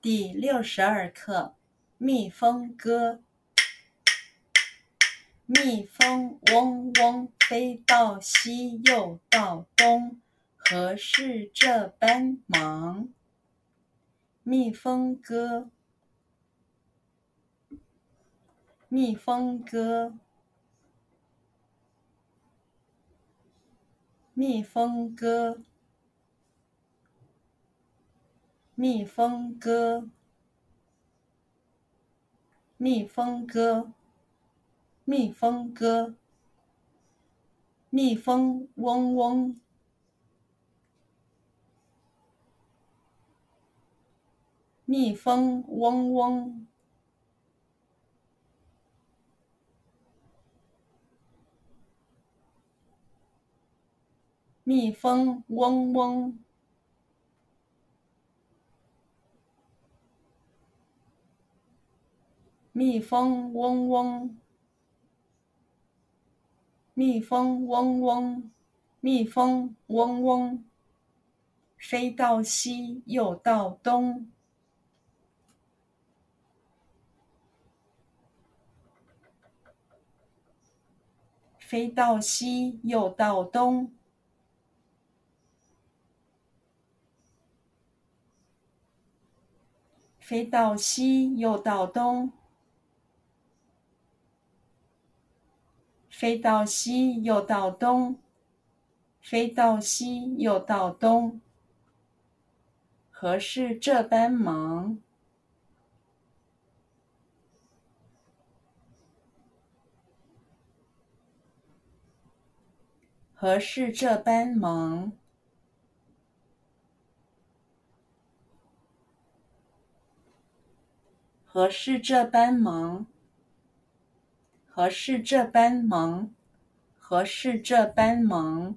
第六十二课《蜜蜂歌》。蜜蜂嗡嗡飞到西又到东，何事这般忙？蜜蜂歌，蜜蜂歌，蜜蜂歌。蜜蜂歌，蜜蜂歌，蜜蜂歌，蜜蜂嗡嗡，蜜蜂嗡嗡，蜜蜂嗡嗡。蜜蜂嗡嗡，蜜蜂嗡嗡，蜜蜂嗡嗡，飞到西又到东，飞到西又到东，飞到西又到东。飞到西又到东，飞到西又到东，何事这般忙？何事这般忙？何事这般忙？何事这般忙？何事这般忙？